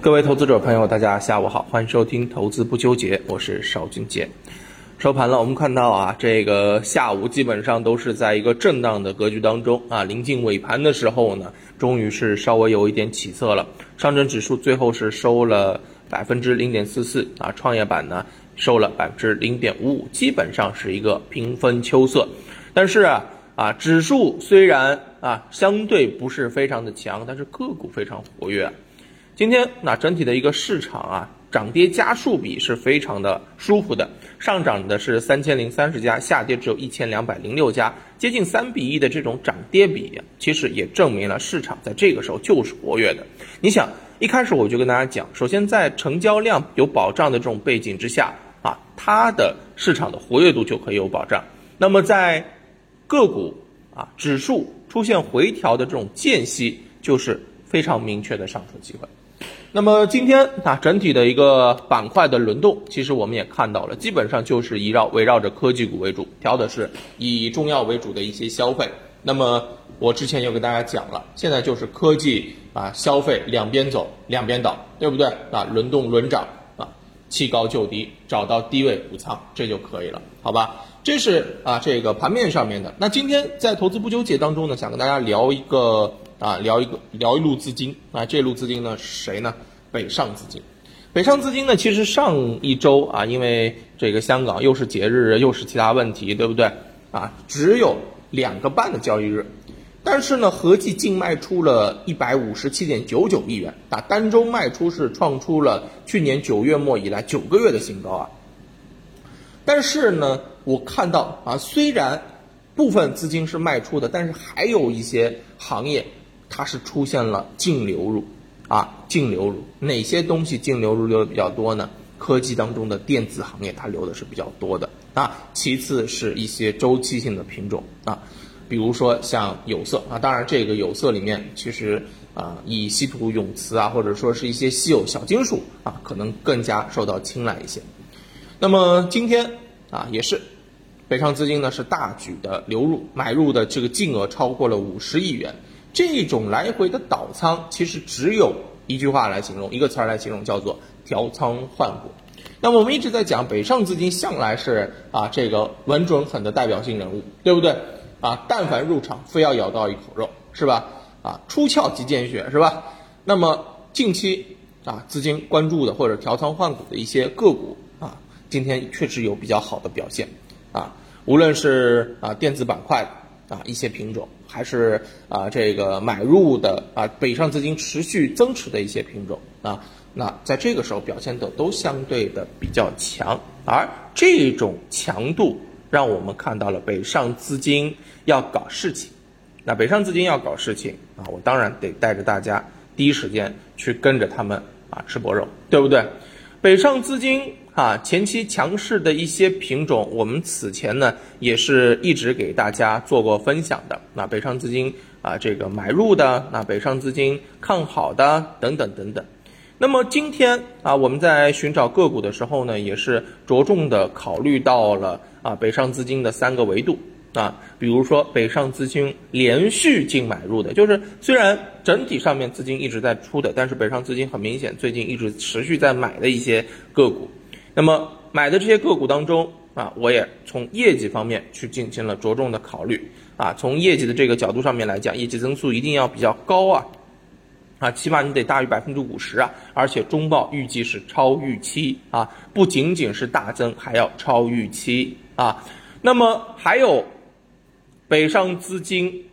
各位投资者朋友，大家下午好，欢迎收听《投资不纠结》，我是邵军杰。收盘了，我们看到啊，这个下午基本上都是在一个震荡的格局当中啊。临近尾盘的时候呢，终于是稍微有一点起色了。上证指数最后是收了百分之零点四四啊，创业板呢收了百分之零点五五，基本上是一个平分秋色。但是啊啊，指数虽然啊相对不是非常的强，但是个股非常活跃。今天那整体的一个市场啊，涨跌家数比是非常的舒服的，上涨的是三千零三十家，下跌只有一千两百零六家，接近三比一的这种涨跌比，其实也证明了市场在这个时候就是活跃的。你想，一开始我就跟大家讲，首先在成交量有保障的这种背景之下啊，它的市场的活跃度就可以有保障。那么在个股啊指数出现回调的这种间隙，就是非常明确的上车机会。那么今天啊，整体的一个板块的轮动，其实我们也看到了，基本上就是围绕围绕着科技股为主，调的是以中药为主的一些消费。那么我之前又跟大家讲了，现在就是科技啊消费两边走，两边倒，对不对啊？轮动轮涨啊，弃高就低，找到低位补仓，这就可以了，好吧？这是啊这个盘面上面的。那今天在投资不纠结当中呢，想跟大家聊一个。啊，聊一个聊一路资金啊，这路资金呢是谁呢？北上资金，北上资金呢，其实上一周啊，因为这个香港又是节日，又是其他问题，对不对？啊，只有两个半的交易日，但是呢，合计净卖出了一百五十七点九九亿元啊，单周卖出是创出了去年九月末以来九个月的新高啊。但是呢，我看到啊，虽然部分资金是卖出的，但是还有一些行业。它是出现了净流入，啊，净流入哪些东西净流入流的比较多呢？科技当中的电子行业它流的是比较多的啊，其次是一些周期性的品种啊，比如说像有色啊，当然这个有色里面其实啊，以稀土永磁啊，或者说是一些稀有小金属啊，可能更加受到青睐一些。那么今天啊，也是北上资金呢是大举的流入，买入的这个金额超过了五十亿元。这种来回的倒仓，其实只有一句话来形容，一个词儿来形容，叫做调仓换股。那么我们一直在讲，北上资金向来是啊这个稳准狠的代表性人物，对不对？啊，但凡入场，非要咬到一口肉，是吧？啊，出鞘即见血，是吧？那么近期啊，资金关注的或者调仓换股的一些个股啊，今天确实有比较好的表现啊，无论是啊电子板块。啊，一些品种还是啊，这个买入的啊，北上资金持续增持的一些品种啊，那在这个时候表现的都相对的比较强，而这种强度让我们看到了北上资金要搞事情，那北上资金要搞事情啊，我当然得带着大家第一时间去跟着他们啊吃薄肉，对不对？北上资金。啊，前期强势的一些品种，我们此前呢也是一直给大家做过分享的。那北上资金啊，这个买入的，那北上资金看好的等等等等。那么今天啊，我们在寻找个股的时候呢，也是着重的考虑到了啊北上资金的三个维度。啊，比如说北上资金连续净买入的，就是虽然整体上面资金一直在出的，但是北上资金很明显最近一直持续在买的一些个股。那么买的这些个股当中啊，我也从业绩方面去进行了着重的考虑啊。从业绩的这个角度上面来讲，业绩增速一定要比较高啊，啊，起码你得大于百分之五十啊，而且中报预计是超预期啊，不仅仅是大增，还要超预期啊。那么还有北上资金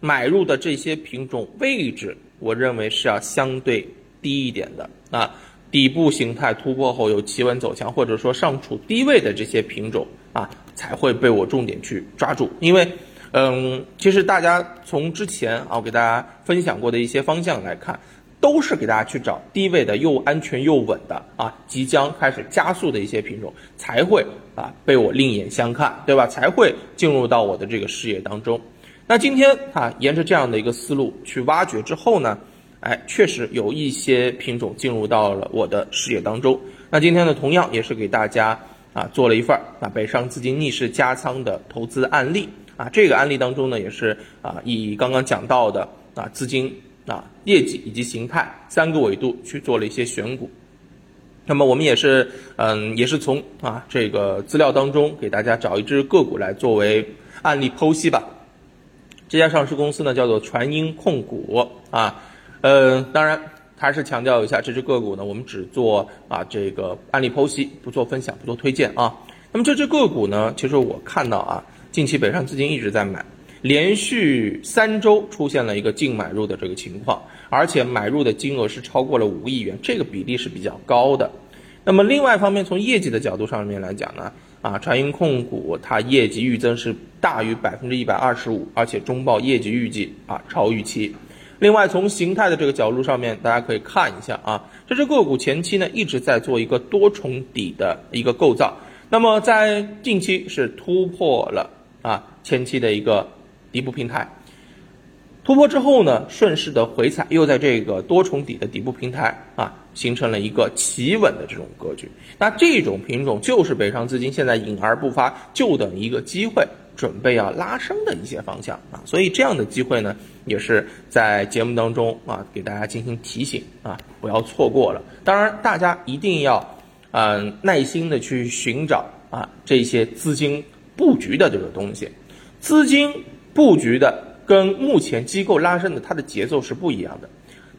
买入的这些品种位置，我认为是要相对低一点的啊。底部形态突破后有企稳走强，或者说上处低位的这些品种啊，才会被我重点去抓住。因为，嗯，其实大家从之前啊，我给大家分享过的一些方向来看，都是给大家去找低位的又安全又稳的啊，即将开始加速的一些品种，才会啊被我另眼相看，对吧？才会进入到我的这个视野当中。那今天啊，沿着这样的一个思路去挖掘之后呢？哎，确实有一些品种进入到了我的视野当中。那今天呢，同样也是给大家啊做了一份儿啊北上资金逆势加仓的投资案例啊。这个案例当中呢，也是啊以刚刚讲到的啊资金啊、业绩以及形态三个维度去做了一些选股。那么我们也是，嗯，也是从啊这个资料当中给大家找一只个股来作为案例剖析吧。这家上市公司呢叫做传音控股啊，呃，当然还是强调一下，这只个股呢我们只做啊这个案例剖析，不做分享，不做推荐啊。那么这只个股呢，其实我看到啊，近期北上资金一直在买，连续三周出现了一个净买入的这个情况，而且买入的金额是超过了五亿元，这个比例是比较高的。那么另外一方面，从业绩的角度上面来讲呢，啊，传音控股它业绩预增是大于百分之一百二十五，而且中报业绩预计啊超预期。另外，从形态的这个角度上面，大家可以看一下啊，这只个股前期呢一直在做一个多重底的一个构造，那么在近期是突破了啊前期的一个底部平台。突破之后呢，顺势的回踩，又在这个多重底的底部平台啊，形成了一个企稳的这种格局。那这种品种就是北上资金现在隐而不发，就等一个机会，准备要拉升的一些方向啊。所以这样的机会呢，也是在节目当中啊，给大家进行提醒啊，不要错过了。当然，大家一定要嗯耐心的去寻找啊这些资金布局的这个东西，资金布局的。跟目前机构拉升的它的节奏是不一样的，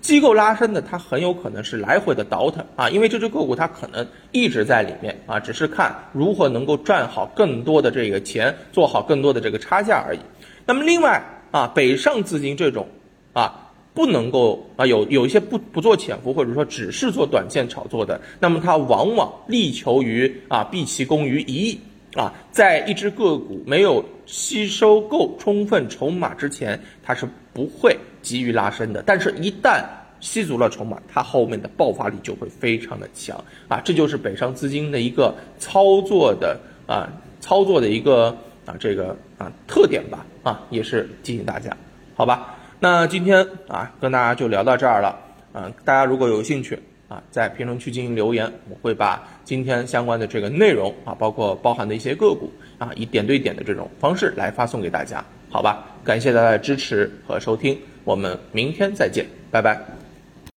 机构拉升的它很有可能是来回的倒腾啊，因为这只个股它可能一直在里面啊，只是看如何能够赚好更多的这个钱，做好更多的这个差价而已。那么另外啊，北上资金这种啊，不能够啊有有一些不不做潜伏或者说只是做短线炒作的，那么它往往力求于啊避其功于一役。啊，在一只个股没有吸收够充分筹码之前，它是不会急于拉升的。但是，一旦吸足了筹码，它后面的爆发力就会非常的强啊！这就是北上资金的一个操作的啊，操作的一个啊这个啊特点吧啊，也是提醒大家，好吧？那今天啊，跟大家就聊到这儿了啊，大家如果有兴趣。啊，在评论区进行留言，我会把今天相关的这个内容啊，包括包含的一些个股啊，以点对点的这种方式来发送给大家，好吧？感谢大家的支持和收听，我们明天再见，拜拜。